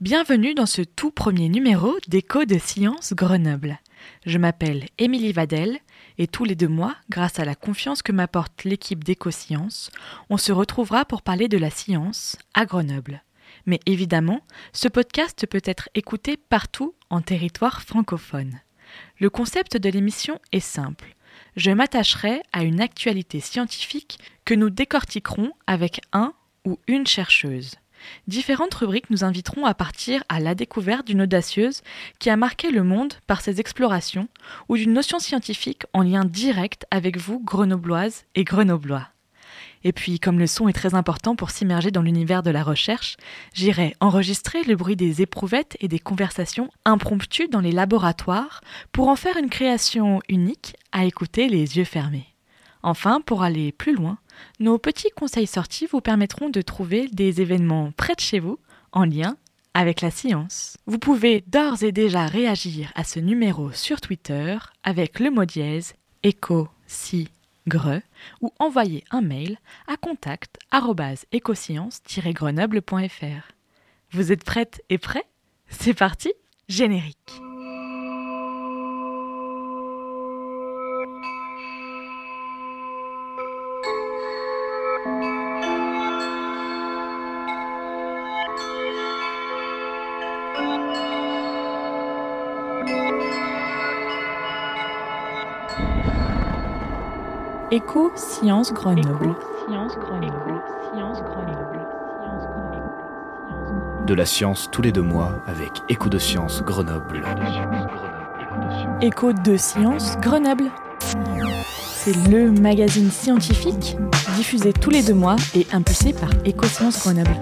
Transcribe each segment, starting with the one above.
Bienvenue dans ce tout premier numéro d'Écho de Science Grenoble. Je m'appelle Émilie Vadel et tous les deux mois, grâce à la confiance que m'apporte l'équipe d'Éco-Science, on se retrouvera pour parler de la science à Grenoble. Mais évidemment, ce podcast peut être écouté partout en territoire francophone. Le concept de l'émission est simple. Je m'attacherai à une actualité scientifique que nous décortiquerons avec un ou une chercheuse. Différentes rubriques nous inviteront à partir à la découverte d'une audacieuse qui a marqué le monde par ses explorations ou d'une notion scientifique en lien direct avec vous, grenobloises et grenoblois. Et puis, comme le son est très important pour s'immerger dans l'univers de la recherche, j'irai enregistrer le bruit des éprouvettes et des conversations impromptues dans les laboratoires pour en faire une création unique à écouter les yeux fermés. Enfin, pour aller plus loin, nos petits conseils sortis vous permettront de trouver des événements près de chez vous en lien avec la science. Vous pouvez d'ores et déjà réagir à ce numéro sur Twitter avec le mot dièse éco si gre ou envoyer un mail à contact@ecoscience-grenoble.fr. Vous êtes prête et prêt C'est parti, générique. Éco Science Grenoble. De la science tous les deux mois avec Écho de Science Grenoble. Écho de Science Grenoble. C'est le magazine scientifique diffusé tous les deux mois et impulsé par Éco Science Grenoble.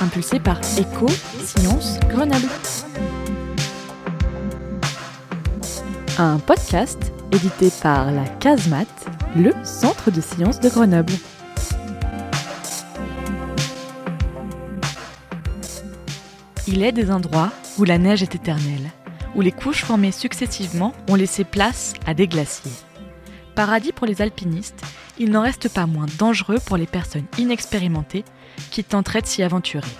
Impulsé par Éco Science Grenoble. Un podcast édité par la CASMAT, le Centre de sciences de Grenoble. Il est des endroits où la neige est éternelle, où les couches formées successivement ont laissé place à des glaciers. Paradis pour les alpinistes, il n'en reste pas moins dangereux pour les personnes inexpérimentées qui tenteraient de s'y aventurer.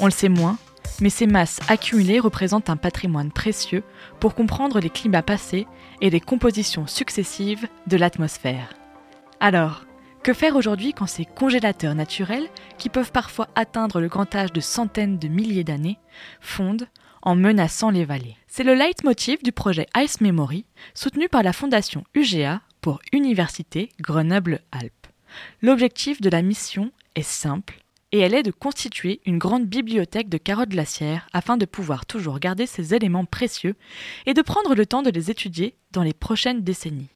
On le sait moins, mais ces masses accumulées représentent un patrimoine précieux pour comprendre les climats passés et les compositions successives de l'atmosphère. Alors, que faire aujourd'hui quand ces congélateurs naturels, qui peuvent parfois atteindre le grand âge de centaines de milliers d'années, fondent en menaçant les vallées? C'est le leitmotiv du projet Ice Memory, soutenu par la fondation UGA pour Université Grenoble-Alpes. L'objectif de la mission est simple et elle est de constituer une grande bibliothèque de carottes glaciaires afin de pouvoir toujours garder ces éléments précieux et de prendre le temps de les étudier dans les prochaines décennies.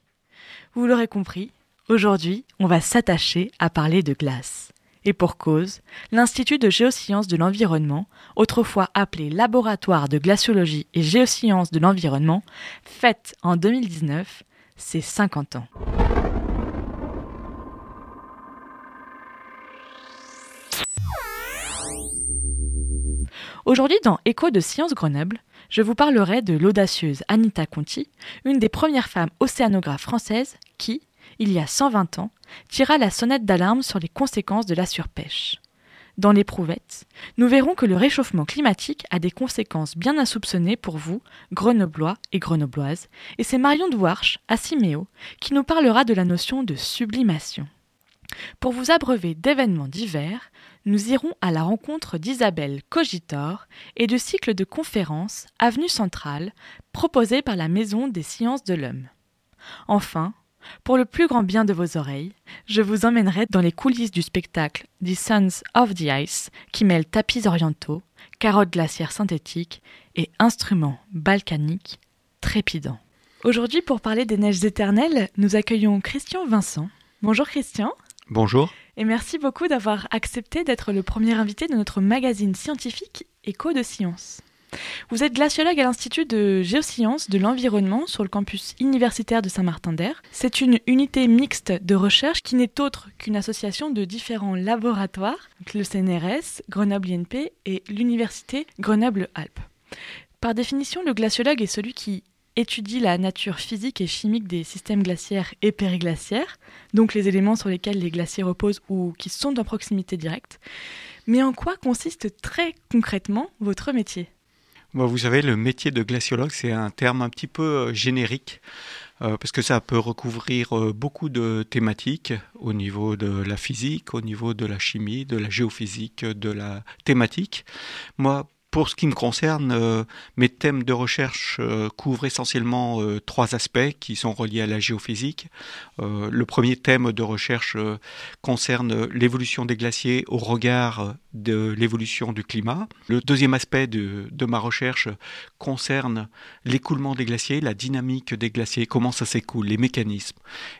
Vous l'aurez compris, aujourd'hui, on va s'attacher à parler de glace. Et pour cause, l'Institut de géosciences de l'environnement, autrefois appelé Laboratoire de glaciologie et géosciences de l'environnement, fête en 2019 ses 50 ans. Aujourd'hui, dans Écho de Sciences Grenoble, je vous parlerai de l'audacieuse Anita Conti, une des premières femmes océanographes françaises qui, il y a 120 ans, tira la sonnette d'alarme sur les conséquences de la surpêche. Dans l'éprouvette, nous verrons que le réchauffement climatique a des conséquences bien insoupçonnées pour vous, grenoblois et grenobloises, et c'est Marion Douarche, à Siméo, qui nous parlera de la notion de sublimation. Pour vous abreuver d'événements divers, nous irons à la rencontre d'Isabelle Cogitor et du cycle de conférences Avenue Centrale proposé par la Maison des sciences de l'homme. Enfin, pour le plus grand bien de vos oreilles, je vous emmènerai dans les coulisses du spectacle The Sons of the Ice qui mêle tapis orientaux, carottes glaciaires synthétiques et instruments balkaniques trépidants. Aujourd'hui, pour parler des neiges éternelles, nous accueillons Christian Vincent. Bonjour Christian. Bonjour. Et merci beaucoup d'avoir accepté d'être le premier invité de notre magazine scientifique Écho de Science. Vous êtes glaciologue à l'Institut de géosciences de l'environnement sur le campus universitaire de Saint-Martin-d'Air. C'est une unité mixte de recherche qui n'est autre qu'une association de différents laboratoires, le CNRS, Grenoble INP et l'Université Grenoble-Alpes. Par définition, le glaciologue est celui qui étudie la nature physique et chimique des systèmes glaciaires et périglaciaires, donc les éléments sur lesquels les glaciers reposent ou qui sont en proximité directe. Mais en quoi consiste très concrètement votre métier? Vous savez, le métier de glaciologue, c'est un terme un petit peu euh, générique euh, parce que ça peut recouvrir euh, beaucoup de thématiques au niveau de la physique, au niveau de la chimie, de la géophysique, de la thématique. Moi, pour ce qui me concerne, euh, mes thèmes de recherche euh, couvrent essentiellement euh, trois aspects qui sont reliés à la géophysique. le premier thème de recherche concerne l'évolution des glaciers au regard de l'évolution du climat. Le deuxième aspect de, de ma recherche concerne l'écoulement des glaciers, la dynamique des glaciers, comment ça s'écoule, les mécanismes.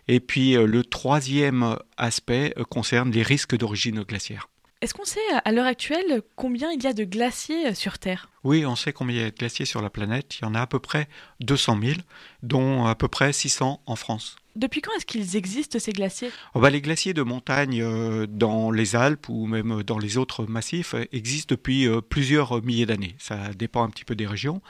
Et puis le troisième aspect concerne les risques d'origine glaciaire. Est-ce qu'on sait à l'heure actuelle combien il y a de glaciers euh, sur Terre? Oui, on sait combien il y a de glaciers sur la planète. Il y en a à peu près 200 000, dont à peu près 600 en France. Depuis quand est-ce qu'ils existent, ces glaciers? Oh bah, Les glaciers de montagne euh, dans les Alpes ou même dans les autres massifs euh, existent depuis euh, plusieurs milliers d'années. Ça dépend un petit peu des régions.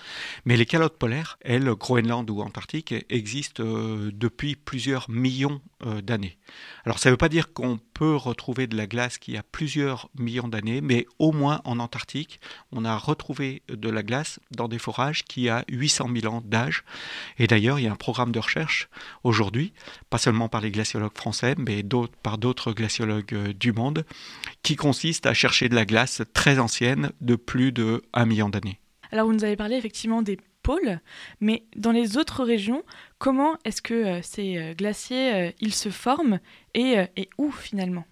Mais les calottes polaires, elles, Groenland ou Antarctique, existent depuis plusieurs millions d'années. Alors ça ne veut pas dire qu'on peut retrouver de la glace qui a plusieurs millions d'années, mais au moins en Antarctique, on a retrouvé de la glace dans des forages qui a 800 000 ans d'âge. Et d'ailleurs, il y a un programme de recherche aujourd'hui pas seulement par les glaciologues français, mais par d'autres glaciologues euh, du monde, qui consiste à chercher de la glace très ancienne de plus de 1 million d'années. Alors vous nous avez parlé effectivement des pôles, mais dans les autres régions, comment est-ce que euh, ces euh, glaciers ils se forment et, et où finalement?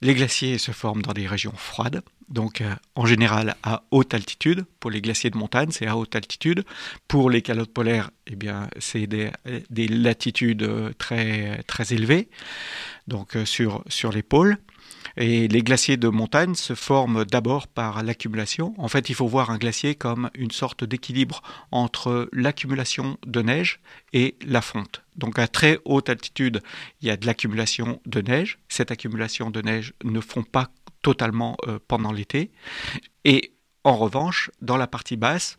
Les glaciers se forment dans des régions froides, donc euh, en général à haute altitude. Pour les glaciers de montagne, c'est à haute altitude. Pour les calottes polaires, eh c'est des, latitudes euh, très, très élevées, donc euh, sur les pôles. Et les glaciers de montagne se forment d'abord par l'accumulation. En fait, il faut voir un glacier comme une sorte d'équilibre entre l'accumulation de neige et la fonte. Donc à très haute altitude, il y a de l'accumulation de neige. Cette accumulation de neige ne fond pas totalement euh, pendant l'été. Et en revanche, dans la partie basse,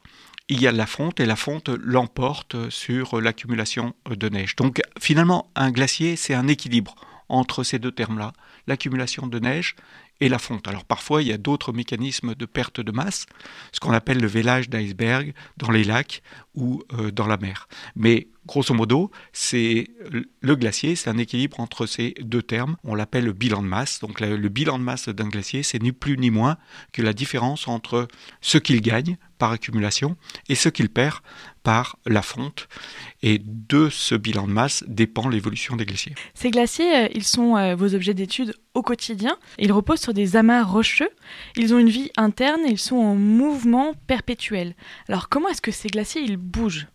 il y a la fonte et la fonte l'emporte sur l'accumulation de neige. Donc finalement, un glacier, c'est un équilibre entre ces deux termes-là, l'accumulation de neige et la fonte. Alors parfois, il y a d'autres mécanismes de perte de masse, ce qu'on appelle le vélage d'iceberg dans les lacs ou euh, dans la mer. Mais grosso modo, c'est le glacier, c'est un équilibre entre ces deux termes. On l'appelle le bilan de masse. Donc le bilan de masse d'un glacier, c'est ni plus ni moins que la différence entre ce qu'il gagne par accumulation et ce qu'il perd par la fonte. Et de ce bilan de masse dépend l'évolution des glaciers. Ces glaciers, euh, ils sont euh, vos objets d'étude au quotidien. Ils reposent sur des amas rocheux. Ils ont une vie interne et ils sont en mouvement perpétuel. Alors comment est-ce que ces glaciers, ils bougent?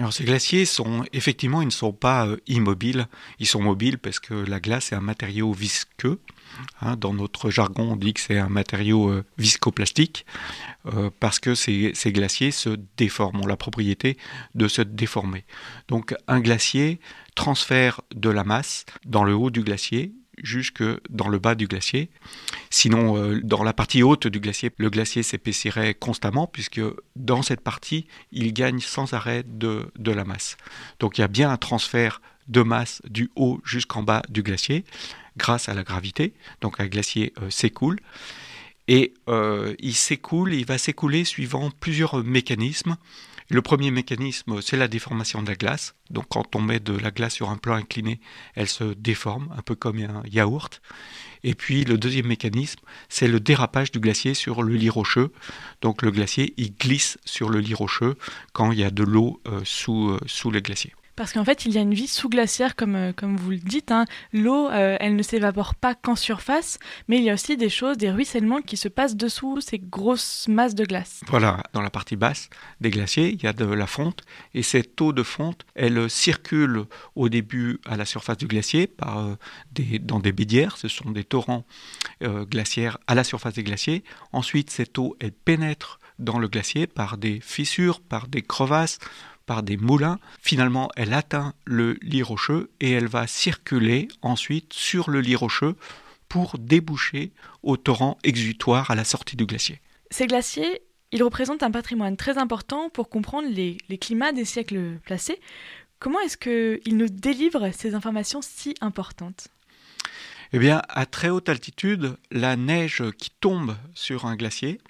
Alors ces glaciers sont effectivement ils ne sont pas euh, immobiles, ils sont mobiles parce que la glace est un matériau visqueux Hein, dans notre jargon, on dit que c'est un matériau euh, viscoplastique euh, parce que ces, glaciers se déforment, ont la propriété de se déformer. Donc un glacier transfère de la masse dans le haut du glacier jusque dans le bas du glacier. Sinon, euh, dans la partie haute du glacier, le glacier s'épaissirait constamment puisque dans cette partie, il gagne sans arrêt de, la masse. Donc il y a bien un transfert de masse du haut jusqu'en bas du glacier grâce à la gravité. Donc un glacier euh, s'écoule. Et euh, il s'écoule, il va s'écouler suivant plusieurs mécanismes. Le premier mécanisme, c'est la déformation de la glace. Donc quand on met de la glace sur un plan incliné, elle se déforme, un peu comme un yaourt. Et puis le deuxième mécanisme, c'est le dérapage du glacier sur le lit rocheux. Donc le glacier, il glisse sur le lit rocheux quand il y a de l'eau euh, sous, sous le glacier. Parce qu'en fait, il y a une vie sous-glaciaire, comme, euh, comme vous le dites. Hein. L'eau, euh, elle ne s'évapore pas qu'en surface, mais il y a aussi des choses, des ruissellements qui se passent dessous ces grosses masses de glace. Voilà, dans la partie basse des glaciers, il y a de la fonte, et cette eau de fonte, elle circule au début à la surface du glacier par, euh, des, dans des bédières, ce sont des torrents glaciaires à la surface des glaciers. Ensuite, cette eau, elle pénètre dans le glacier par des fissures, par des crevasses, par des moulins. Finalement, elle atteint le lit rocheux et elle va circuler ensuite sur le lit rocheux pour déboucher au torrent exutoire à la sortie du glacier. Ces glaciers, ils représentent un patrimoine très important pour comprendre les, climats des siècles placés. Comment est-ce qu'ils nous délivrent ces informations si importantes? Eh bien, à très haute altitude, la neige qui tombe sur un glacier,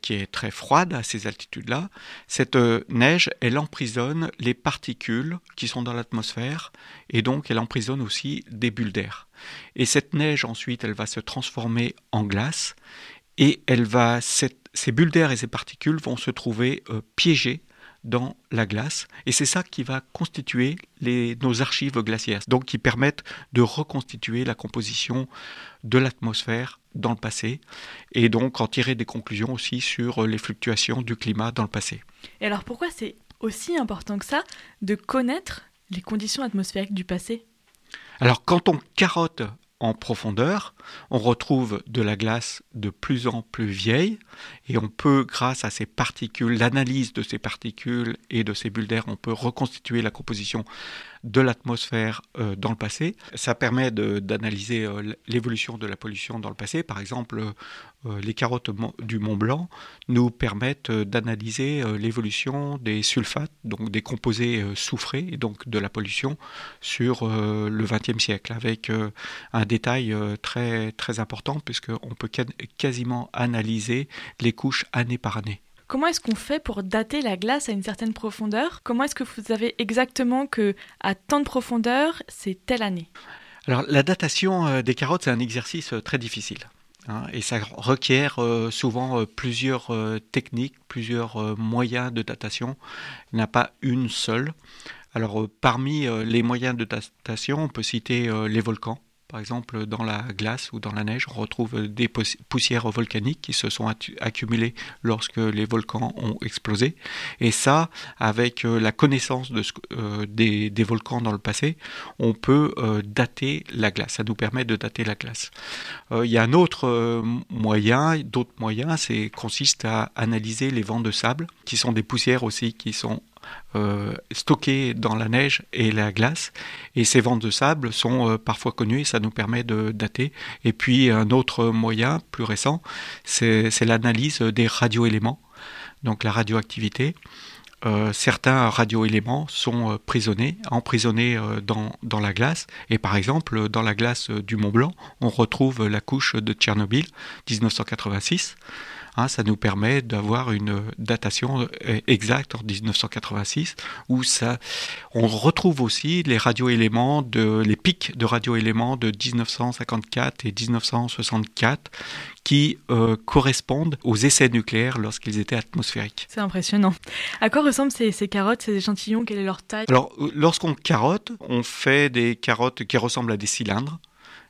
qui est très froide à ces altitudes-là, cette euh, neige, elle emprisonne les particules qui sont dans l'atmosphère et donc elle emprisonne aussi des bulles d'air. Et cette neige, ensuite, elle va se transformer en glace et elle va, ces bulles d'air et ces particules vont se trouver euh, piégées dans la glace. Et c'est ça qui va constituer les, nos archives glaciaires, donc qui permettent de reconstituer la composition de l'atmosphère dans le passé, et donc en tirer des conclusions aussi sur les fluctuations du climat dans le passé. Et alors pourquoi c'est aussi important que ça de connaître les conditions atmosphériques du passé? Alors quand on carotte en profondeur, on retrouve de la glace de plus en plus vieille et on peut, grâce à ces particules, l'analyse de ces particules et de ces bulles d'air, on peut reconstituer la composition de l'atmosphère euh, dans le passé. Ça permet d'analyser euh, l'évolution de la pollution dans le passé. Par exemple, euh, les carottes du Mont Blanc nous permettent d'analyser l'évolution des sulfates, donc des composés soufrés, et donc de la pollution sur le XXe siècle, avec un détail très, très important, puisqu'on peut quasiment analyser les couches année par année. Comment est-ce qu'on fait pour dater la glace à une certaine profondeur? Comment est-ce que vous savez exactement que à tant de profondeur, c'est telle année? Alors la datation euh, des carottes, c'est un exercice euh, très difficile. Hein, et ça requiert euh, souvent plusieurs techniques, plusieurs moyens de datation. Il n'y a pas une seule. Alors parmi les moyens de datation, on peut citer les volcans. Par exemple, dans la glace ou dans la neige, on retrouve des poussières volcaniques qui se sont accumulées lorsque les volcans ont explosé. Et ça, avec euh, la connaissance euh, des, volcans dans le passé, on peut euh, dater la glace. Ça nous permet de dater la glace. il y a un autre moyen, d'autres moyens, c'est consiste à analyser les vents de sable, qui sont des poussières aussi qui sont euh, stockés dans la neige et la glace. Et ces vents de sable sont euh, parfois connus et ça nous permet de dater. Et puis un autre moyen plus récent, c'est l'analyse des radioéléments, donc la radioactivité. Euh, certains radioéléments sont prisonnés, emprisonnés dans, dans, la glace. Et par exemple, dans la glace du Mont Blanc, on retrouve la couche de Tchernobyl 1986. Hein, ça nous permet d'avoir une datation euh, exacte en 1986 où ça, on retrouve aussi les radioéléments de les pics de radioéléments de 1954 et 1964 qui euh, correspondent aux essais nucléaires lorsqu'ils étaient atmosphériques. C'est impressionnant. À quoi ressemblent ces, ces carottes, ces échantillons? Quelle est leur taille? Alors, euh, lorsqu'on carotte, on fait des carottes qui ressemblent à des cylindres.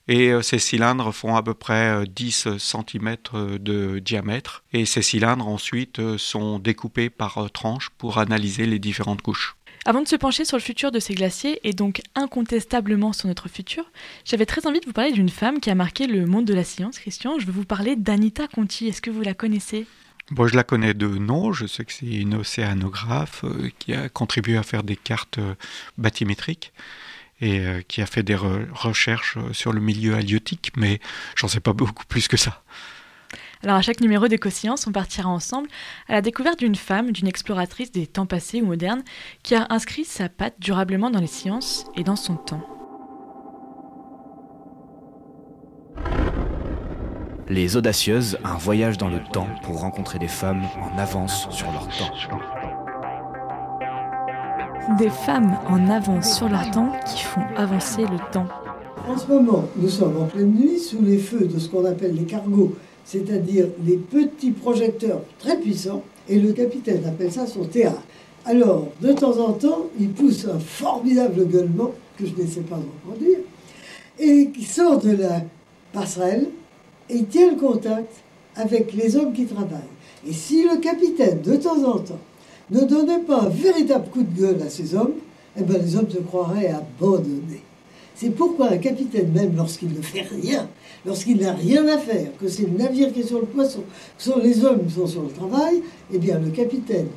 Et euh, ces cylindres font à peu près 10 euh, cm euh, de diamètre. Et ces cylindres ensuite sont découpés par tranches pour analyser les différentes couches. Avant de se pencher sur le futur de ces glaciers, et donc incontestablement sur notre futur, j'avais très envie de vous parler d'une femme qui a marqué le monde de la science, Christian. Je veux vous parler d'Anita Conti. Est-ce que vous la connaissez? Bon, je la connais de nom, je sais que c'est une océanographe qui a contribué à faire des cartes bathymétriques et euh, qui a fait des recherches euh, sur le milieu halieutique, mais j'en sais pas beaucoup plus que ça. Alors à chaque numéro d'Écosciences, on partira ensemble à la découverte d'une femme, d'une exploratrice des temps passés ou modernes, qui a inscrit sa patte durablement dans les sciences et dans son temps. Les Audacieuses, un voyage dans le temps pour rencontrer des femmes en avance sur leur temps. Des femmes en avance sur leur temps qui font avancer le temps. En ce moment, nous sommes en pleine nuit sous les feux de ce qu'on appelle les cargos, c'est-à-dire les petits projecteurs très puissants, et le capitaine appelle ça son théâtre. Alors, de temps en temps, il pousse un formidable gueulement, que je ne sais pas reproduire, et qui sort de la passerelle et tient le contact avec les hommes qui travaillent. Et si le capitaine, de temps en temps, ne donnait pas un véritable coup de gueule à ces hommes, eh ben les hommes se croiraient abandonnés. C'est pourquoi un capitaine, même lorsqu'il ne fait rien, lorsqu'il n'a rien à faire, que c'est le navire qui est sur le poisson, que sont les hommes qui sont sur le travail, eh bien le capitaine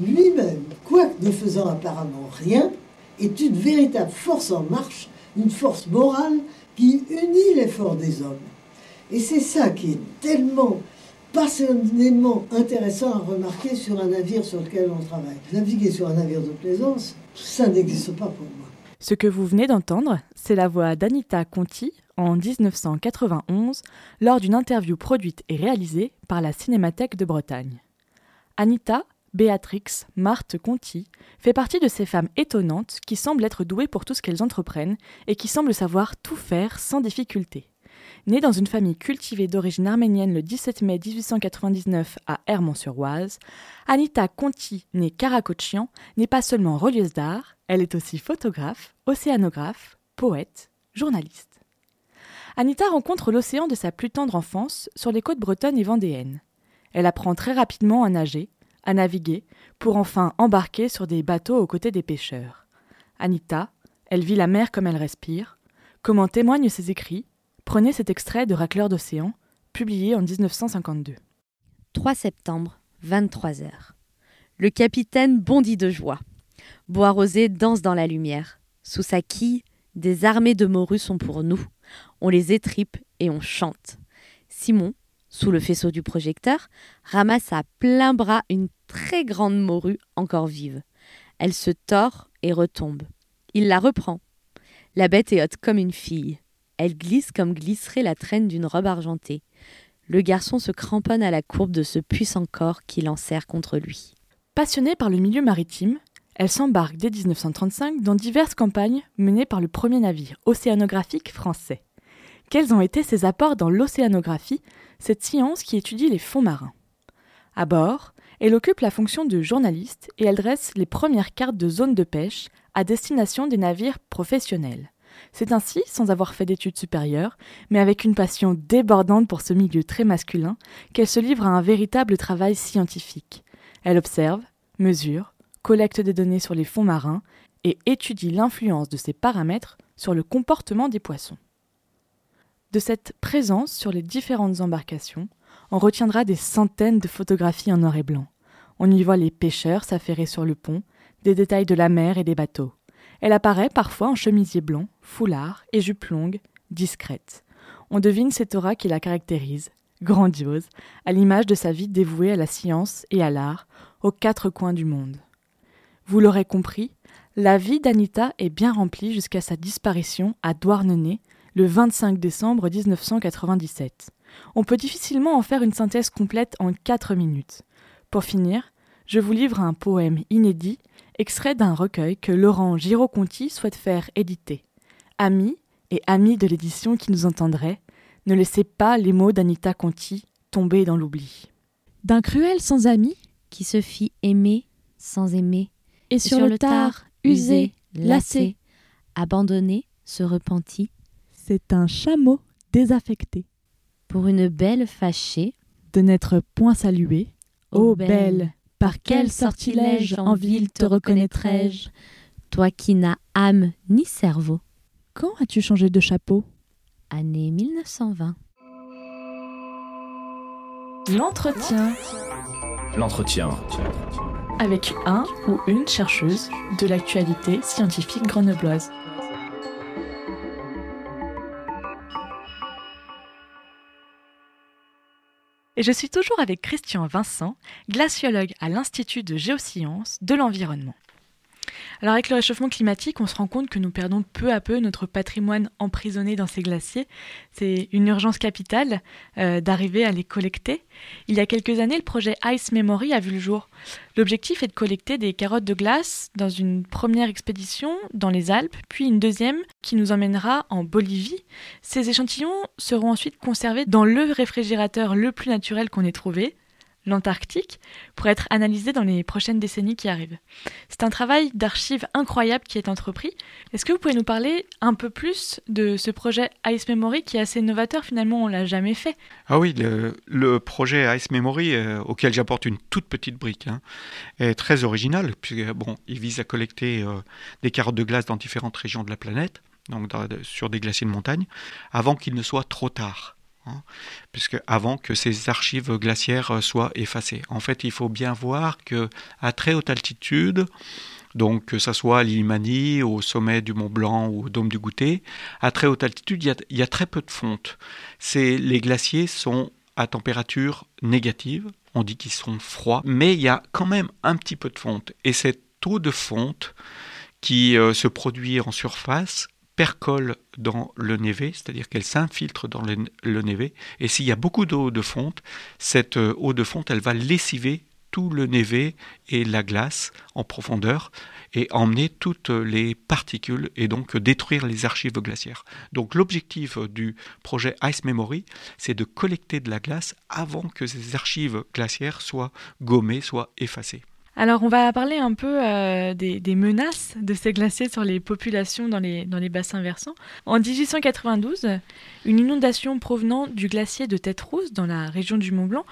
lui-même, quoique ne faisant apparemment rien, est une véritable force en marche, une force morale qui unit l'effort des hommes. Et c'est ça qui est tellement passionnément intéressant à remarquer sur un navire sur lequel on travaille. Naviguer sur un navire de plaisance, ça n'existe pas pour moi. Ce que vous venez d'entendre, c'est la voix d'Anita Conti, en 1991 lors d'une interview produite et réalisée par la Cinémathèque de Bretagne. Anita Béatrix Marthe Conti fait partie de ces femmes étonnantes qui semblent être douées pour tout ce qu'elles entreprennent et qui semblent savoir tout faire sans difficulté. Née dans une famille cultivée d'origine arménienne le 17 mai 1899 à Hermont-sur-Oise, Anita Conti, née Karakochian, n'est pas seulement relieuse d'art, elle est aussi photographe, océanographe, poète, journaliste. Anita rencontre l'océan de sa plus tendre enfance sur les côtes bretonnes et vendéennes. Elle apprend très rapidement à nager, à naviguer, pour enfin embarquer sur des bateaux aux côtés des pêcheurs. Anita, elle vit la mer comme elle respire. Comme en témoignent ses écrits, prenez cet extrait de Racleur d'océan, publié en 1952. 3 septembre, 23 heures. Le capitaine bondit de joie. Bois rosé danse dans la lumière. Sous sa quille, des armées de morues sont pour nous. On les étripe et on chante. Simon, sous le faisceau du projecteur, ramasse à plein bras une très grande morue encore vive. Elle se tord et retombe. Il la reprend. La bête est haute comme une fille. Elle glisse comme glisserait la traîne d'une robe argentée. Le garçon se cramponne à la courbe de ce puissant corps qui l'enserre contre lui. Passionnée par le milieu maritime, elle s'embarque dès 1935 dans diverses campagnes menées par le premier navire océanographique français. Quels ont été ses apports dans l'océanographie, cette science qui étudie les fonds marins? À bord, elle occupe la fonction de journaliste et elle dresse les premières cartes de zone de pêche à destination des navires professionnels. C'est ainsi, sans avoir fait d'études supérieures, mais avec une passion débordante pour ce milieu très masculin, qu'elle se livre à un véritable travail scientifique. Elle observe, mesure, collecte des données sur les fonds marins et étudie l'influence de ces paramètres sur le comportement des poissons. De cette présence sur les différentes embarcations, on retiendra des centaines de photographies en noir et blanc. On y voit les pêcheurs s'affairer sur le pont, des détails de la mer et des bateaux. Elle apparaît parfois en chemisier blanc, foulard et jupe longue, discrète. On devine cette aura qui la caractérise, grandiose, à l'image de sa vie dévouée à la science et à l'art, aux quatre coins du monde. Vous l'aurez compris, la vie d'Anita est bien remplie jusqu'à sa disparition à Douarnenez le 25 décembre 1997. On peut difficilement en faire une synthèse complète en quatre minutes. Pour finir, je vous livre un poème inédit, extrait d'un recueil que Laurent Giraud-Conti souhaite faire éditer. Amis et amis de l'édition qui nous entendraient, ne laissez pas les mots d'Anita Conti tomber dans l'oubli. D'un cruel sans amis, Qui se fit aimer sans aimer, et sur, le tard, usé, lassé, abandonné, se repentit, c'est un chameau désaffecté, pour une belle fâchée, de n'être point salué. Ô Ô belle, par quel sortilège en ville te reconnaîtrai-je? Toi qui n'as âme ni cerveau. Quand as-tu changé de chapeau? Année 1920. L'entretien L'entretien. avec un ou une chercheuse de l'actualité scientifique grenobloise. Je suis toujours avec Christian Vincent, glaciologue à l'Institut de géosciences de l'environnement. Alors avec le réchauffement climatique, on se rend compte que nous perdons peu à peu notre patrimoine emprisonné dans ces glaciers. C'est une urgence capitale euh, d'arriver à les collecter. Il y a quelques années, le projet Ice Memory a vu le jour. L'objectif est de collecter des carottes de glace dans une première expédition dans les Alpes, puis une deuxième qui nous emmènera en Bolivie. Ces échantillons seront ensuite conservés dans le réfrigérateur le plus naturel qu'on ait trouvé, l'Antarctique, pour être analysés dans les prochaines décennies qui arrivent. C'est un travail d'archives incroyable qui est entrepris. Est-ce que vous pouvez nous parler un peu plus de ce projet Ice Memory qui est assez novateur Finalement, on l'a jamais fait? Ah oui, le, projet Ice Memory, euh, auquel j'apporte une toute petite brique, hein, est très original, puisque bon, il vise à collecter euh, des carottes de glace dans différentes régions de la planète, donc sur des glaciers de montagne, avant qu'il ne soit trop tard. Hein, puisque avant que ces archives glaciaires euh, soient effacées. En fait, il faut bien voir que à très haute altitude, donc que ça soit à au sommet du Mont Blanc ou au dôme du Goûter, à très haute altitude, il y a, très peu de fonte. Les glaciers sont à température négative, on dit qu'ils sont froids, mais il y a quand même un petit peu de fonte. Et cette eau de fonte qui euh, se produit en surface percole dans le névé, c'est-à-dire qu'elle s'infiltre dans le, le névé. Et s'il y a beaucoup d'eau de fonte, cette euh, eau de fonte, elle va lessiver tout le névé et la glace en profondeur et emmener toutes les particules et donc détruire les archives glaciaires. Donc l'objectif du projet Ice Memory, c'est de collecter de la glace avant que ces archives glaciaires soient gommées, soient effacées. Alors on va parler un peu euh, des, menaces de ces glaciers sur les populations dans les, bassins versants. En 1892, une inondation provenant du glacier de Tête Rousse dans la région du Mont Blanc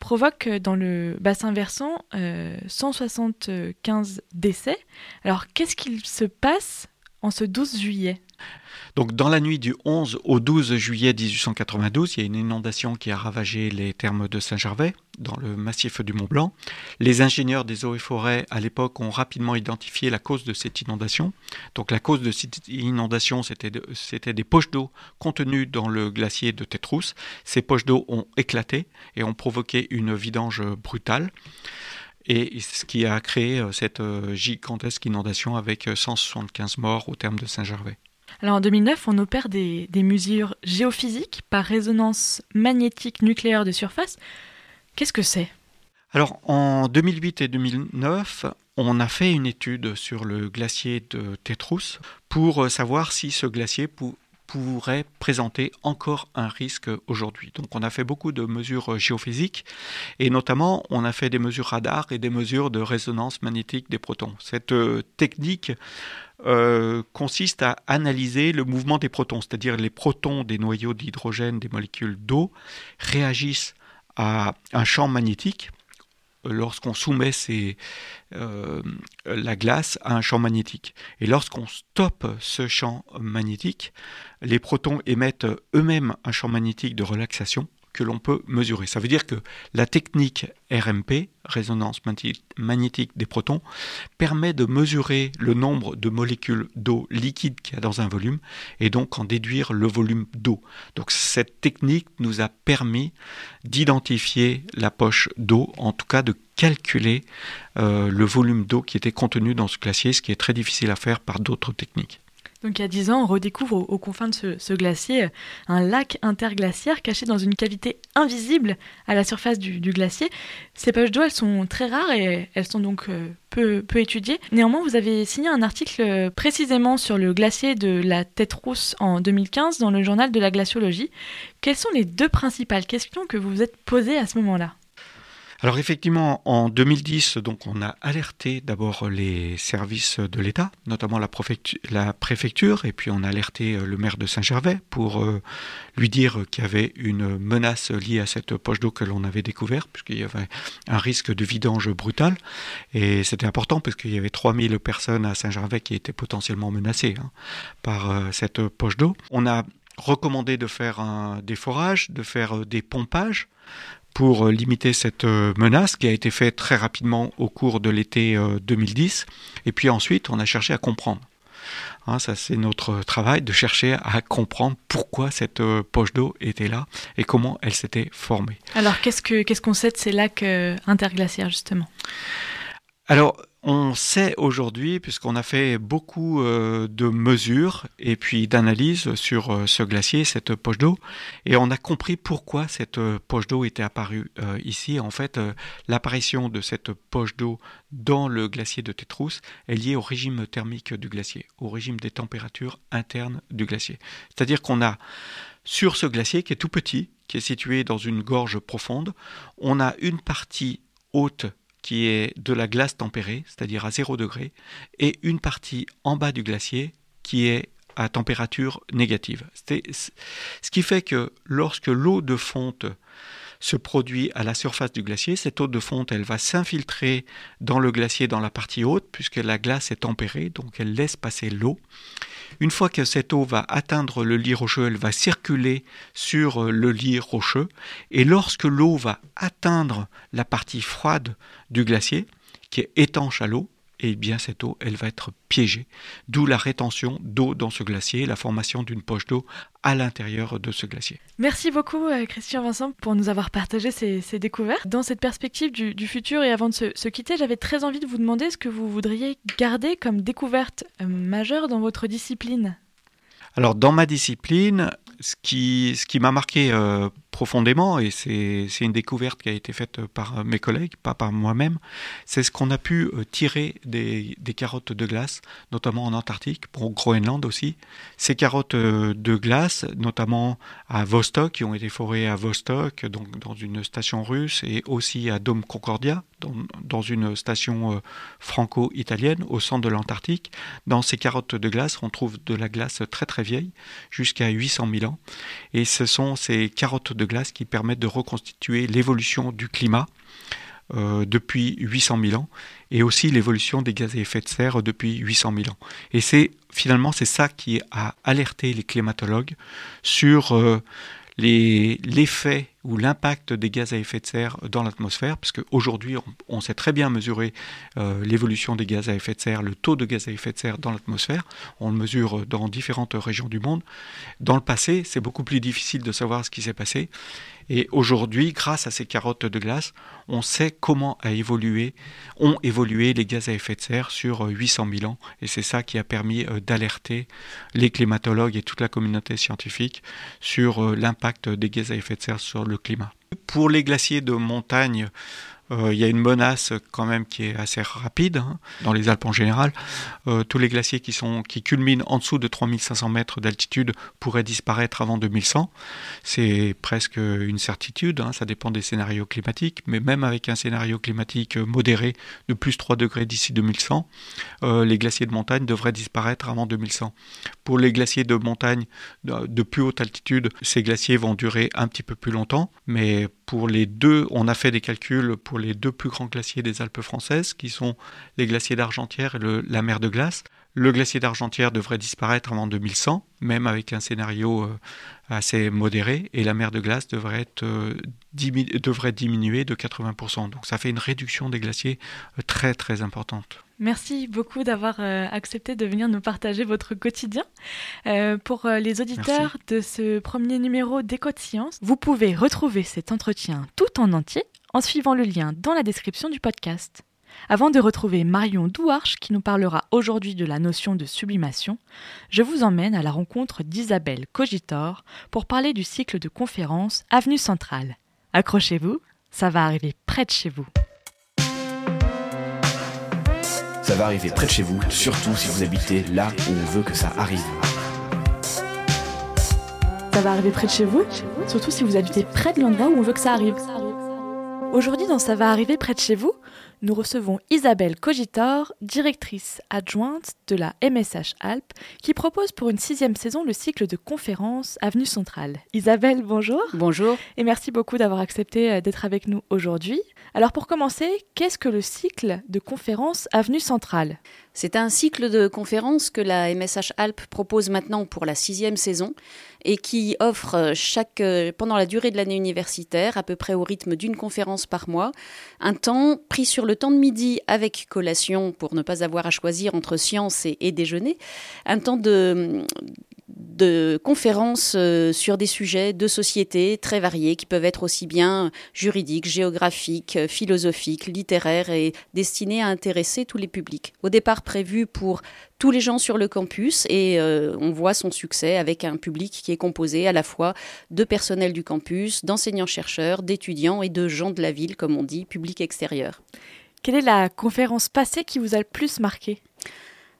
provoque dans le bassin versant euh, 175 décès. Alors qu'est-ce qu'il se passe en ce 12 juillet? Donc dans la nuit du 11 au 12 juillet 1892, il y a une inondation qui a ravagé les thermes de Saint-Gervais, dans le massif du Mont Blanc. Les ingénieurs des eaux et forêts à l'époque ont rapidement identifié la cause de cette inondation. Donc la cause de cette inondation, c'était de, des poches d'eau contenues dans le glacier de Tétrousse. Ces poches d'eau ont éclaté et ont provoqué une vidange brutale et ce qui a créé euh, cette euh, gigantesque inondation avec 175 morts au terme de Saint-Gervais. Alors en 2009, on opère des, mesures géophysiques par résonance magnétique nucléaire de surface. Qu'est-ce que c'est? Alors en 2008 et 2009, on a fait une étude sur le glacier de Tétrousse pour savoir si ce glacier pourrait présenter encore un risque aujourd'hui. Donc on a fait beaucoup de mesures géophysiques et notamment on a fait des mesures radar et des mesures de résonance magnétique des protons. Cette euh, technique euh, consiste à analyser le mouvement des protons, c'est-à-dire les protons des noyaux d'hydrogène des molécules d'eau réagissent à un champ magnétique lorsqu'on soumet euh, la glace à un champ magnétique. Et lorsqu'on stoppe ce champ magnétique, les protons émettent eux-mêmes un champ magnétique de relaxation que l'on peut mesurer. Ça veut dire que la technique RMP, résonance magnétique des protons, permet de mesurer le nombre de molécules d'eau liquide qu'il y a dans un volume et donc en déduire le volume d'eau. Donc cette technique nous a permis d'identifier la poche d'eau, en tout cas de calculer euh, le volume d'eau qui était contenu dans ce glacier, ce qui est très difficile à faire par d'autres techniques. Donc il y a 10 ans, on redécouvre aux, confins de ce, glacier un lac interglaciaire caché dans une cavité invisible à la surface du, glacier. Ces poches d'eau, elles sont très rares et elles sont donc euh, peu, peu, étudiées. Néanmoins, vous avez signé un article précisément sur le glacier de la Tête Rousse en 2015 dans le journal de la glaciologie. Quelles sont les deux principales questions que vous vous êtes posées à ce moment-là? Alors effectivement, en 2010, donc on a alerté d'abord les services de l'État, notamment la, préfecture, et puis on a alerté euh, le maire de Saint-Gervais pour euh, lui dire qu'il y avait une menace liée à cette poche d'eau que l'on avait découverte, puisqu'il y avait un risque de vidange brutal. Et c'était important parce qu'il y avait 3000 personnes à Saint-Gervais qui étaient potentiellement menacées hein, par euh, cette poche d'eau. On a recommandé de faire des forages, de faire des pompages pour euh, limiter cette euh, menace qui a été faite très rapidement au cours de l'été 2010. Euh, Et puis ensuite, on a cherché à comprendre. Hein, ça, c'est notre travail de chercher à comprendre pourquoi cette poche d'eau était là et comment elle s'était formée. Alors, qu'est-ce qu'on qu'est-ce qu'on sait de ces lacs interglaciaires, justement? Alors, on sait aujourd'hui, puisqu'on a fait beaucoup euh, de mesures et puis d'analyses sur euh, ce glacier, cette poche d'eau, et on a compris pourquoi cette euh, poche d'eau était apparue ici. En fait, l'apparition de cette poche d'eau dans le glacier de Tétrousse est liée au régime thermique du glacier, au régime des températures internes du glacier. C'est-à-dire qu'on a sur ce glacier qui est tout petit, qui est situé dans une gorge profonde, on a une partie haute qui est de la glace tempérée, c'est-à-dire à 0 degré, et une partie en bas du glacier qui est à température négative. Ce qui fait que lorsque l'eau de fonte se produit à la surface du glacier, cette eau de fonte, elle va s'infiltrer dans le glacier dans la partie haute, puisque la glace est tempérée, donc elle laisse passer l'eau. Une fois que cette eau va atteindre le lit rocheux, elle va circuler sur euh, le lit rocheux. Et lorsque l'eau va atteindre la partie froide du glacier, qui est étanche à l'eau, et bien cette eau, elle va être piégée. D'où la rétention d'eau dans ce glacier, la formation d'une poche d'eau à l'intérieur de ce glacier. Merci beaucoup euh, Christian Vincent pour nous avoir partagé ces, découvertes. Dans cette perspective du, futur et avant de se, quitter, j'avais très envie de vous demander ce que vous voudriez garder comme découverte euh, majeure dans votre discipline. Alors dans ma discipline, ce qui, ce qui m'a marqué euh, profondément, et c'est une découverte qui a été faite par euh, mes collègues, pas par moi-même, c'est ce qu'on a pu euh, tirer des, des, carottes de glace, notamment en Antarctique, pour Groenland aussi. Ces carottes de glace, notamment à Vostok, qui ont été forées à Vostok, donc dans une station russe, et aussi à Dome Concordia, dans, dans une station franco-italienne, au centre de l'Antarctique. Dans ces carottes de glace, on trouve de la glace très très vieille, jusqu'à 800 000 ans. Et ce sont ces carottes de glace qui permettent de reconstituer l'évolution du climat euh, depuis 800 000 ans et aussi l'évolution des gaz à effet de serre depuis 800 000 ans. Et c'est finalement c'est ça qui a alerté les climatologues sur euh, l'effet ou l'impact des gaz à effet de serre dans l'atmosphère, parce qu'aujourd'hui, on, on, sait très bien mesurer euh, l'évolution des gaz à effet de serre, le taux de gaz à effet de serre dans l'atmosphère. On le mesure dans différentes régions du monde. Dans le passé, c'est beaucoup plus difficile de savoir ce qui s'est passé. Et aujourd'hui, grâce à ces carottes de glace, on sait comment a évolué, ont évolué les gaz à effet de serre sur 800 000 ans. Et c'est ça qui a permis euh, d'alerter les climatologues et toute la communauté scientifique sur euh, l'impact des gaz à effet de serre sur le climat. Pour les glaciers de montagne, euh, il y a une menace quand même qui est assez rapide hein, dans les Alpes en général. Euh, tous les glaciers qui, sont, qui culminent en dessous de 3500 mètres d'altitude pourraient disparaître avant 2100. C'est presque une certitude, hein, ça dépend des scénarios climatiques, mais même avec un scénario climatique modéré de plus 3 degrés d'ici 2100, euh, les glaciers de montagne devraient disparaître avant 2100. Pour les glaciers de montagne de plus haute altitude, ces glaciers vont durer un petit peu plus longtemps, mais pour les deux, on a fait des calculs pour les deux plus grands glaciers des Alpes françaises, qui sont les glaciers d'Argentière et la mer de glace. Le glacier d'Argentière devrait disparaître avant 2100, même avec un scénario euh, assez modéré, et la mer de glace devrait, être, euh, devrait diminuer de 80%. Donc ça fait une réduction des glaciers euh, très très importante. Merci beaucoup d'avoir accepté de venir nous partager votre quotidien. pour les auditeurs de ce premier numéro d'Éco de Science, vous pouvez retrouver cet entretien tout en entier en suivant le lien dans la description du podcast. Avant de retrouver Marion Douarche qui nous parlera aujourd'hui de la notion de sublimation, je vous emmène à la rencontre d'Isabelle Cogitor pour parler du cycle de conférences Avenue Centrale. Accrochez-vous, ça va arriver près de chez vous. Ça va arriver près de chez vous, surtout si vous habitez là où on veut que ça arrive. Ça va arriver près de chez vous, surtout si vous habitez près de l'endroit où on veut que ça arrive. Aujourd'hui, dans Ça va arriver près de chez vous, nous recevons Isabelle Cogitor, directrice adjointe de la MSH Alpes, qui propose pour une sixième saison le cycle de conférences Avenue Centrale. Isabelle, bonjour. Bonjour. Et merci beaucoup d'avoir accepté euh, d'être avec nous aujourd'hui. Alors pour commencer, qu'est-ce que le cycle de conférences Avenue Centrale? C'est un cycle de conférences que la MSH Alpes propose maintenant pour la sixième saison et qui offre chaque, euh, pendant la durée de l'année universitaire, à peu près au rythme d'une conférence par mois, un temps pris sur le temps de midi avec collation pour ne pas avoir à choisir entre science et déjeuner, un temps de, de conférences euh, sur des sujets de société très variés qui peuvent être aussi bien juridiques, géographiques, philosophiques, littéraires et destinés à intéresser tous les publics. Au départ prévu pour tous les gens sur le campus et euh, on voit son succès avec un public qui est composé à la fois de personnel du campus, d'enseignants-chercheurs, d'étudiants et de gens de la ville, comme on dit, public extérieur. Quelle est la conférence passée qui vous a le plus marqué?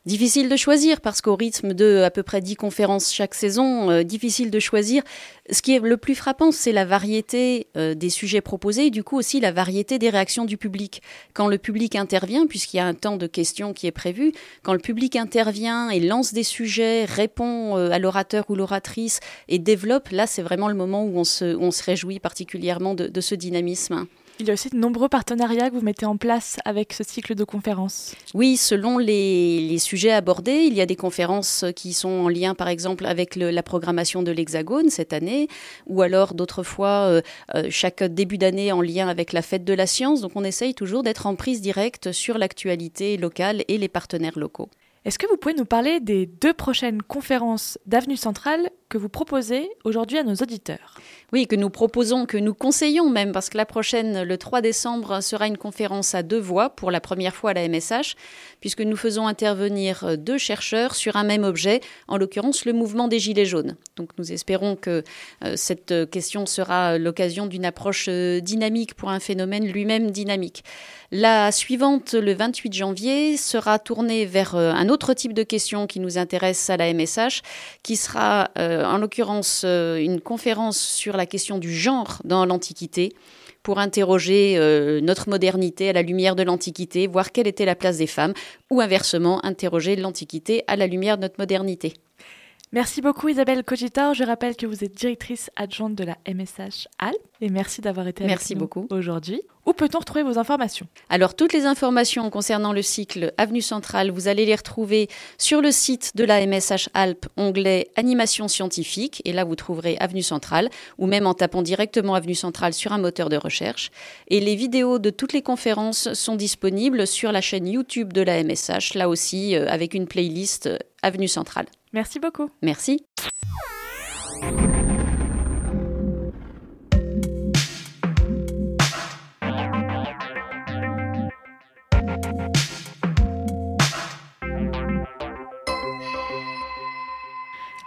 Difficile de choisir parce qu'au rythme de à peu près 10 conférences chaque saison, euh, difficile de choisir. Ce qui est le plus frappant, c'est la variété euh, des sujets proposés et du coup aussi la variété des réactions du public. Quand le public intervient, puisqu'il y a un temps de questions qui est prévu, quand le public intervient et lance des sujets, répond euh, à l'orateur ou l'oratrice et développe, là c'est vraiment le moment où on se, on se réjouit particulièrement de, de ce dynamisme. Il y a aussi de nombreux partenariats que vous mettez en place avec ce cycle de conférences. Oui, selon les, les sujets abordés, il y a des conférences qui sont en lien, par exemple, avec le, la programmation de l'Hexagone cette année, ou alors d'autres fois, euh, euh, chaque début d'année en lien avec la fête de la science. Donc on essaye toujours d'être en prise directe sur l'actualité locale et les partenaires locaux. Est-ce que vous pouvez nous parler des deux prochaines conférences d'Avenue Centrale que vous proposez aujourd'hui à nos auditeurs. Oui, que nous proposons, que nous conseillons même, parce que la prochaine, le 3 décembre, sera une conférence à deux voix pour la première fois à la MSH, puisque nous faisons intervenir deux chercheurs sur un même objet, en l'occurrence le mouvement des Gilets jaunes. Donc nous espérons que euh, cette question sera l'occasion d'une approche euh, dynamique pour un phénomène lui-même dynamique. La suivante, le 28 janvier, sera tournée vers euh, un autre type de question qui nous intéresse à la MSH, qui sera en l'occurrence une conférence sur la question du genre dans l'Antiquité pour interroger notre modernité à la lumière de l'Antiquité, voir quelle était la place des femmes, ou inversement, interroger l'Antiquité à la lumière de notre modernité. Merci beaucoup Isabelle Cogitor. Je rappelle que vous êtes directrice adjointe de la MSH Alpes et merci d'avoir été avec merci nous beaucoup. aujourd'hui. Où peut-on retrouver vos informations? Alors toutes les informations concernant le cycle Avenue Centrale, vous allez les retrouver sur le site de la MSH Alpes, onglet Animation scientifique et là vous trouverez Avenue Centrale ou même en tapant directement Avenue Centrale sur un moteur de recherche. Et les vidéos de toutes les conférences sont disponibles sur la chaîne YouTube de la MSH, là aussi euh, avec une playlist euh, Avenue Centrale. Merci beaucoup. Merci.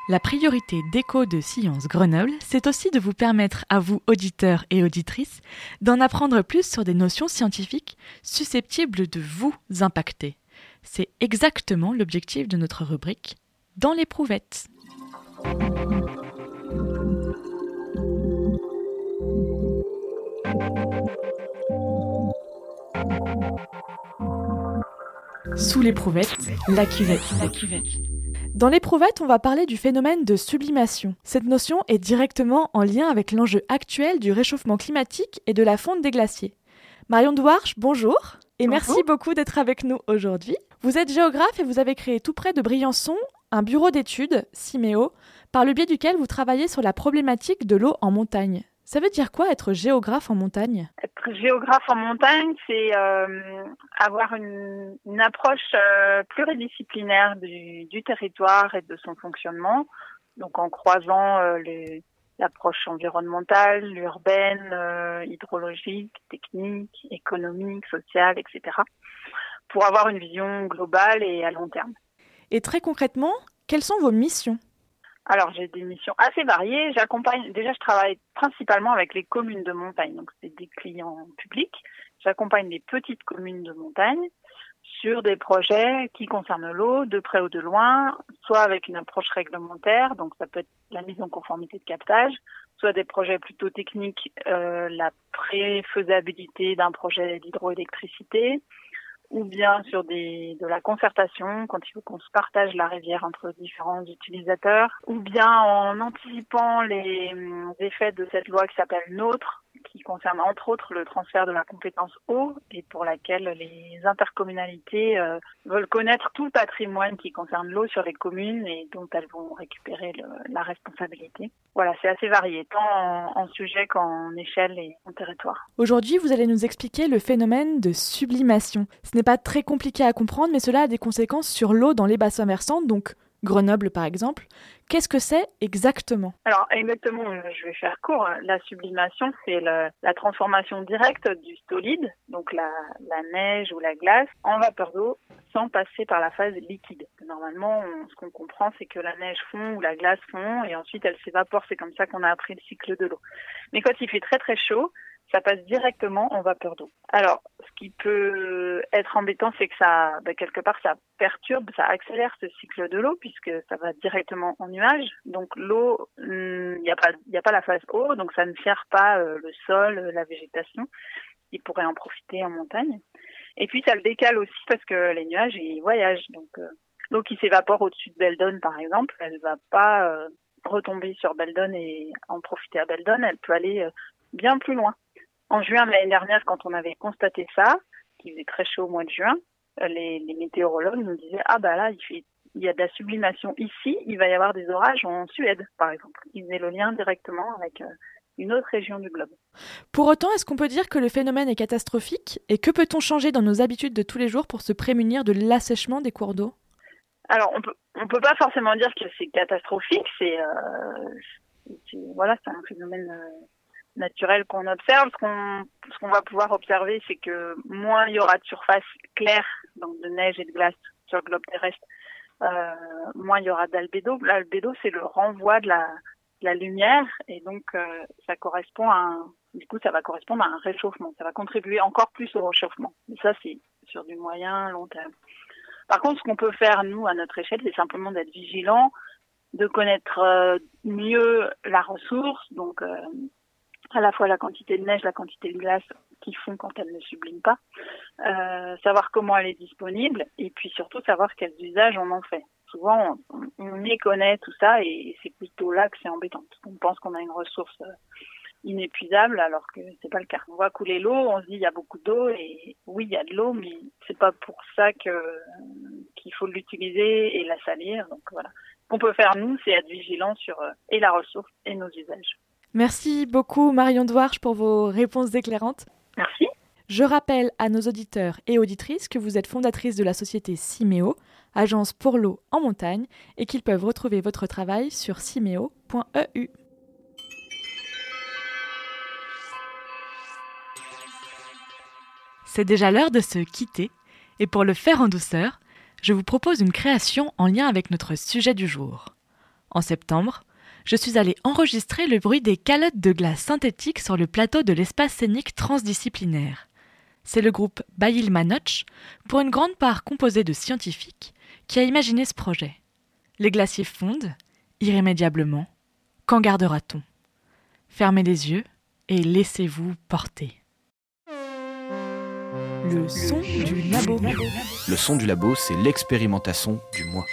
La priorité d'Écho de Sciences Grenoble, c'est aussi de vous permettre à vous, auditeurs et auditrices, d'en apprendre plus sur des notions scientifiques susceptibles de vous impacter. C'est exactement l'objectif de notre rubrique dans l'éprouvette. Sous l'éprouvette, la cuvette. La cuvette. Dans l'éprouvette, on va parler du phénomène de sublimation. Cette notion est directement en lien avec l'enjeu actuel du réchauffement climatique et de la fonte des glaciers. Marion Douarche, bonjour et merci beaucoup d'être avec nous aujourd'hui. Vous êtes géographe et vous avez créé tout près de Briançon un bureau d'études, CIMEO, par le biais duquel vous travaillez sur la problématique de l'eau en montagne. Ça veut dire quoi être géographe en montagne? Être géographe en montagne, c'est euh, avoir une, approche euh, pluridisciplinaire du, territoire et de son fonctionnement. Donc en croisant euh, l'approche environnementale, l'urbaine, hydrologique, technique, économique, sociale, etc. pour avoir une vision globale et à long terme. Et très concrètement, quelles sont vos missions? Alors j'ai des missions assez variées. J'accompagne déjà je travaille principalement avec les communes de montagne, donc c'est des clients publics. J'accompagne les petites communes de montagne sur des projets qui concernent l'eau de près ou de loin, soit avec une approche réglementaire, donc ça peut être la mise en conformité de captage, soit des projets plutôt techniques, euh, la préfaisabilité d'un projet d'hydroélectricité, ou bien sur des, de la concertation quand il faut qu'on se partage la rivière entre différents utilisateurs, ou bien en anticipant les effets de cette loi qui s'appelle NOTRe, qui concerne entre autres le transfert de la compétence eau et pour laquelle les intercommunalités euh, veulent connaître tout le patrimoine qui concerne l'eau sur les communes et dont elles vont récupérer la responsabilité. Voilà, c'est assez varié, tant en, en sujet qu'en échelle et en territoire. Aujourd'hui, vous allez nous expliquer le phénomène de sublimation. Ce n'est pas très compliqué à comprendre, mais cela a des conséquences sur l'eau dans les bassins versants, donc Grenoble par exemple. Qu'est-ce que c'est exactement? Alors exactement, je vais faire court. La sublimation, c'est la, transformation directe du solide, donc la, neige ou la glace, en vapeur d'eau sans passer par la phase liquide. Normalement, ce qu'on comprend, c'est que la neige fond ou la glace fond et ensuite elle s'évapore. C'est comme ça qu'on a appris le cycle de l'eau. Mais quand il fait très très chaud, ça passe directement en vapeur d'eau. Alors, ce qui peut être embêtant, c'est que ça, bah, quelque part, ça perturbe, ça accélère ce cycle de l'eau puisque ça va directement en nuage. Donc l'eau, il hmm, n'y a pas, il a pas la phase eau, donc ça ne sert pas euh, le sol, la végétation, qui pourrait en profiter en montagne. Et puis ça le décale aussi parce que les nuages ils voyagent. Donc euh, l'eau qui s'évapore au-dessus de Beldon, par exemple, elle ne va pas euh, retomber sur Beldon et en profiter à Beldon. Elle peut aller bien plus loin. En juin de l'année dernière, quand on avait constaté ça, qu'il faisait très chaud au mois de juin, euh, les, météorologues nous disaient ah bah là il fait il y a de la sublimation ici, il va y avoir des orages en Suède par exemple. Ils faisaient le lien directement avec euh, une autre région du globe. Pour autant, est-ce qu'on peut dire que le phénomène est catastrophique? Et que peut-on changer dans nos habitudes de tous les jours pour se prémunir de l'assèchement des cours d'eau? Alors, on peut, on peut pas forcément dire que c'est catastrophique. C'est, euh, voilà, c'est un phénomène euh, naturel qu'on observe. Ce qu'on, ce qu'on va pouvoir observer, c'est que moins il y aura de surface claire, donc de neige et de glace sur le globe terrestre, euh, moins il y aura d'albédo. L'albédo, c'est le renvoi de la, de la lumière, et donc euh, ça correspond à un, du coup, ça va correspondre à un réchauffement. Ça va contribuer encore plus au réchauffement. Mais ça, c'est sur du moyen long terme. Par contre, ce qu'on peut faire, nous, à notre échelle, c'est simplement d'être vigilant, de connaître euh, mieux la ressource, donc euh, à la fois la quantité de neige, la quantité de glace qui font quand elle ne sublime pas, euh, savoir comment elle est disponible, et puis surtout savoir quels usages on en fait. Souvent, on, on méconnaît tout ça, et c'est plutôt là que c'est embêtant. On pense qu'on a une ressource inépuisable alors que c'est pas le cas. On voit couler l'eau, on se dit il y a beaucoup d'eau et oui il y a de l'eau mais c'est pas pour ça que qu'il faut l'utiliser et la salir donc voilà. Qu'on peut faire nous c'est être vigilant sur euh, et la ressource et nos usages. Merci beaucoup Marion Douarche pour vos réponses éclairantes. Merci. Je rappelle à nos auditeurs et auditrices que vous êtes fondatrice de la société Simeo, agence pour l'eau en montagne, et qu'ils peuvent retrouver votre travail sur simeo.eu. C'est déjà l'heure de se quitter, et pour le faire en douceur, je vous propose une création en lien avec notre sujet du jour. En septembre, je suis allée enregistrer le bruit des calottes de glace synthétiques sur le plateau de l'espace scénique transdisciplinaire. C'est le groupe Bail Manoch, pour une grande part composé de scientifiques, qui a imaginé ce projet. Les glaciers fondent, irrémédiablement. Qu'en gardera-t-on? Fermez les yeux et laissez-vous porter. Le son du labo. Le son du labo, c'est l'expérimentation du moi.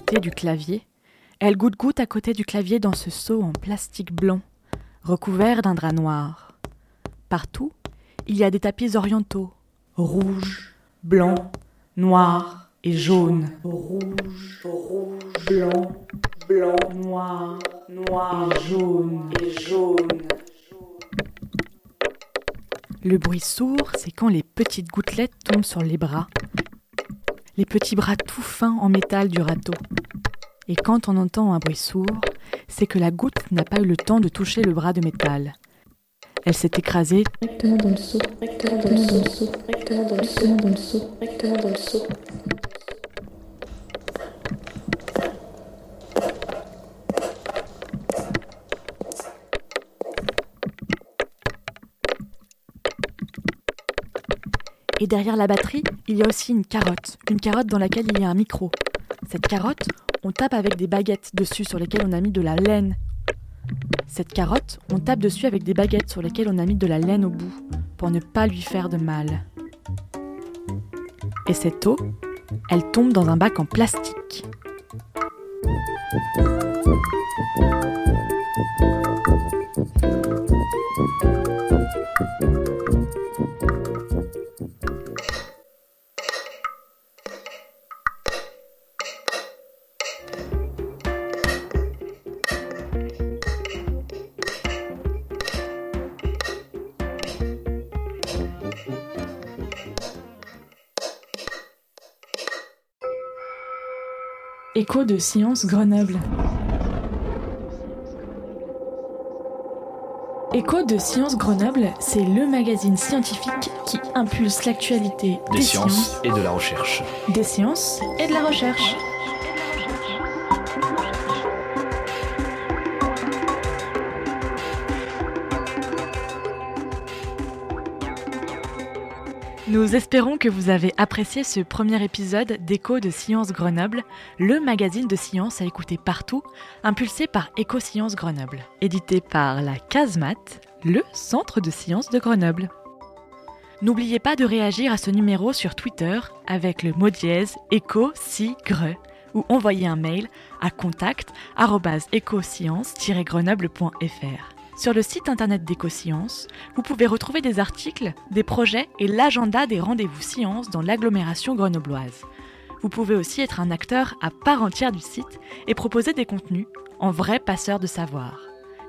Du clavier, elle goutte-goutte à côté du clavier dans ce seau en plastique blanc, recouvert d'un drap noir. Partout, il y a des tapis orientaux, rouges, blancs, noirs et jaunes. Rouge, rouge, blanc, blanc, noir, noir jaune et jaune. Le bruit sourd, c'est quand les petites gouttelettes tombent sur les bras, les petits bras tout fins en métal du râteau. Et quand on entend un bruit sourd, c'est que la goutte n'a pas eu le temps de toucher le bras de métal. Elle s'est écrasée. Et derrière la batterie, il y a aussi une carotte, une carotte dans laquelle il y a un micro. Cette carotte, on tape avec des baguettes dessus sur lesquelles on a mis de la laine. Cette carotte, on tape dessus avec des baguettes sur lesquelles on a mis de la laine au bout, pour ne pas lui faire de mal. Et cette eau, elle tombe dans un bac en plastique. De Science Grenoble. Écho de Science Grenoble, c'est le magazine scientifique qui impulse l'actualité Des sciences et de la recherche. des sciences et de la recherche. Nous espérons que vous avez apprécié ce premier épisode d'Écho de Science Grenoble, le magazine de science à écouter partout, impulsé par Éco-Science Grenoble, édité par la Casemat, le centre de sciences de Grenoble. N'oubliez pas de réagir à ce numéro sur Twitter avec le mot dièse éco-si-gre ou envoyer un mail à contact@ecoscience-grenoble.fr. Sur le site internet d'EcoScience, vous pouvez retrouver des articles, des projets et l'agenda des rendez-vous sciences dans l'agglomération grenobloise. Vous pouvez aussi être un acteur à part entière du site et proposer des contenus en vrai passeur de savoir.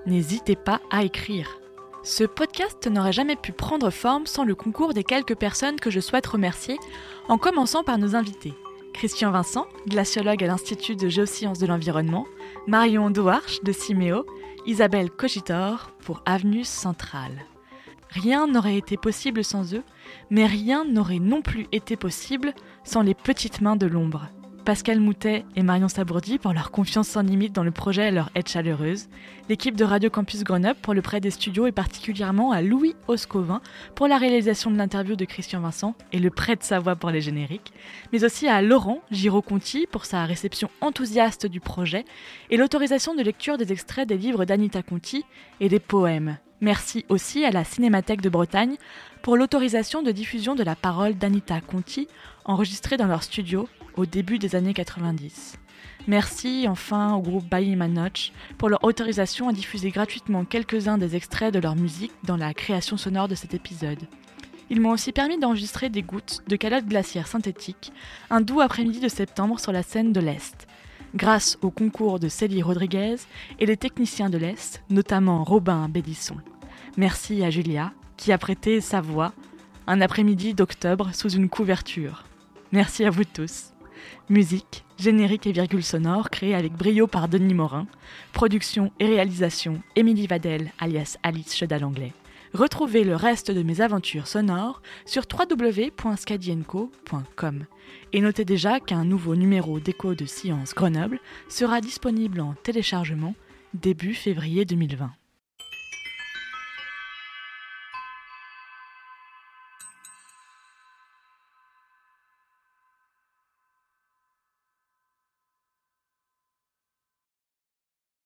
N'hésitez pas à écrire. Ce podcast n'aurait jamais pu prendre forme sans le concours des quelques personnes que je souhaite remercier, en commençant par nos invités. Christian Vincent, glaciologue à l'Institut de géosciences de l'environnement, Marion Douarche de Siméo, Isabelle Cogitor pour Avenue Centrale. Rien n'aurait été possible sans eux, mais rien n'aurait non plus été possible sans les petites mains de l'ombre. Pascal Moutet et Marion Sabourdi pour leur confiance sans limite dans le projet et leur aide chaleureuse, l'équipe de Radio Campus Grenoble pour le prêt des studios et particulièrement à Louis Oscovin pour la réalisation de l'interview de Christian Vincent et le prêt de sa voix pour les génériques, mais aussi à Laurent Giraud-Conti pour sa réception enthousiaste du projet et l'autorisation de lecture des extraits des livres d'Anita Conti et des poèmes. Merci aussi à la Cinémathèque de Bretagne pour l'autorisation de diffusion de la parole d'Anita Conti enregistrée dans leur studio au début des années 90. Merci enfin au groupe Bailly pour leur autorisation à diffuser gratuitement quelques-uns des extraits de leur musique dans la création sonore de cet épisode. Ils m'ont aussi permis d'enregistrer des gouttes de calotte glaciaire synthétique un doux après-midi de septembre sur la scène de l'Est. Grâce au concours de Célie Rodriguez et les techniciens de l'Est, notamment Robin Bédisson. Merci à Julia, qui a prêté sa voix un après-midi d'octobre sous une couverture. Merci à vous tous. Musique, générique et virgule sonore créée avec brio par Denis Morin. Production et réalisation Émilie Vadel alias Alice Chedal-Anglais. Retrouvez le reste de mes aventures sonores sur www.scadienco.com. Et notez déjà qu'un nouveau numéro d'écho de Science Grenoble sera disponible en téléchargement début février 2020.